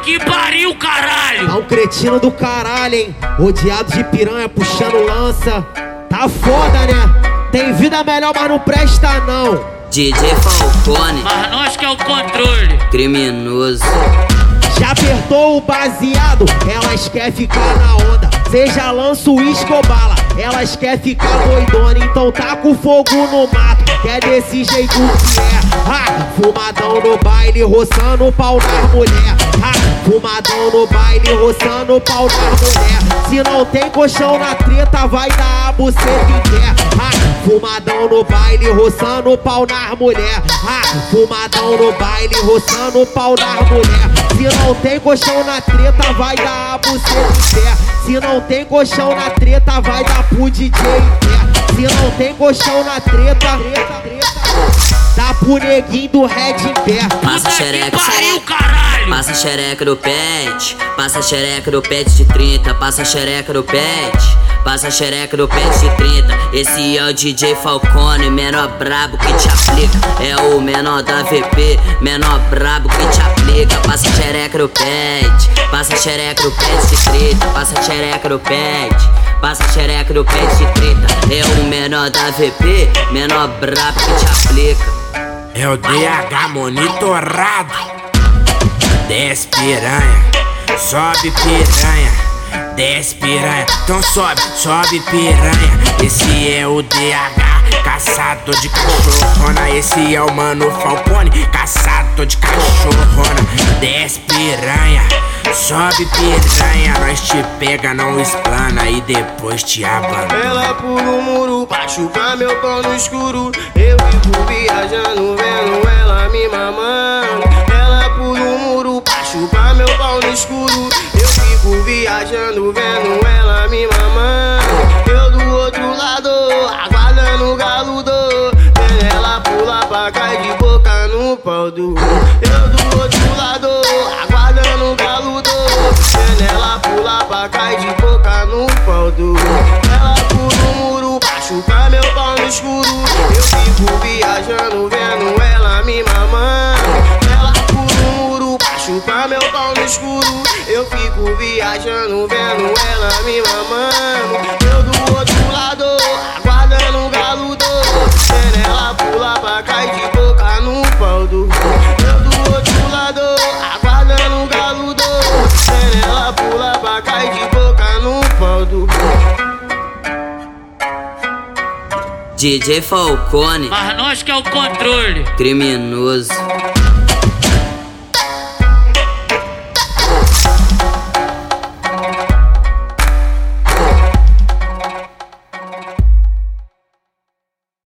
que pariu, caralho! Tá um cretino do caralho, hein? Rodeado de piranha puxando lança. Tá foda, né? Tem vida melhor, mas não presta não. DJ Falcone, criminoso. Já apertou o baseado, elas quer ficar na onda. Seja lança o escobala, elas quer ficar doidona. Então tá com fogo no mato, que é desse jeito que é. Ah, fumadão no baile, roçando o pau na mulher. Ah, fumadão no baile, roçando o pau na mulher. Se não tem colchão na treta, vai dar a buceta que quer. Ah, fumadão no baile, roçando o pau na mulher. Ah, fumadão no baile, roçando o pau na mulher. Se não tem colchão na treta, vai dar a buceta em pé. Se não tem colchão na treta, vai dar pro DJ em pé. Se não tem colchão na treta, dá pro neguinho do Red em pé. Passa xereca, pariu, caralho! Passa xereca do pet, passa xereca do pet de 30, passa xereca do pet, passa xereca do pet de 30. Esse é o DJ Falcone, menor brabo que te aplica. É o menor da VP, menor brabo que te aplica. Passa xereca do pet, passa xereca do pet de 30, passa xereca do pet. Passa xereca do de 30 É o menor da VP Menor brabo que te aplica É o DH monitorado. Desce piranha, sobe piranha, desce piranha, então sobe, sobe piranha. Esse é o DH, caçador de cachorrona. Esse é o mano Falcone, caçador de cachorrona. Desce piranha, sobe piranha. Nós te pega, não explana e depois te abandona. Ela pula o muro pra chupar meu pau no escuro. Eu fico viajando, vendo ela me mamando. Ela pula o muro pra chupar meu pau no escuro. Viajando, vendo ela me mamando. Eu do outro lado, aguardando o galo do. Vendo ela pular pra cá de boca no pau do. Eu do outro lado, aguardando viajando, vendo ela me mamando. Eu do outro lado, aguardando o galo do. Vendo ela pular pra cá e de boca no pau do. Eu do outro lado, aguardando o galo do. Vendo ela pular pra cá e de boca no pau do. DJ Falcone Mas nós que é o controle. Criminoso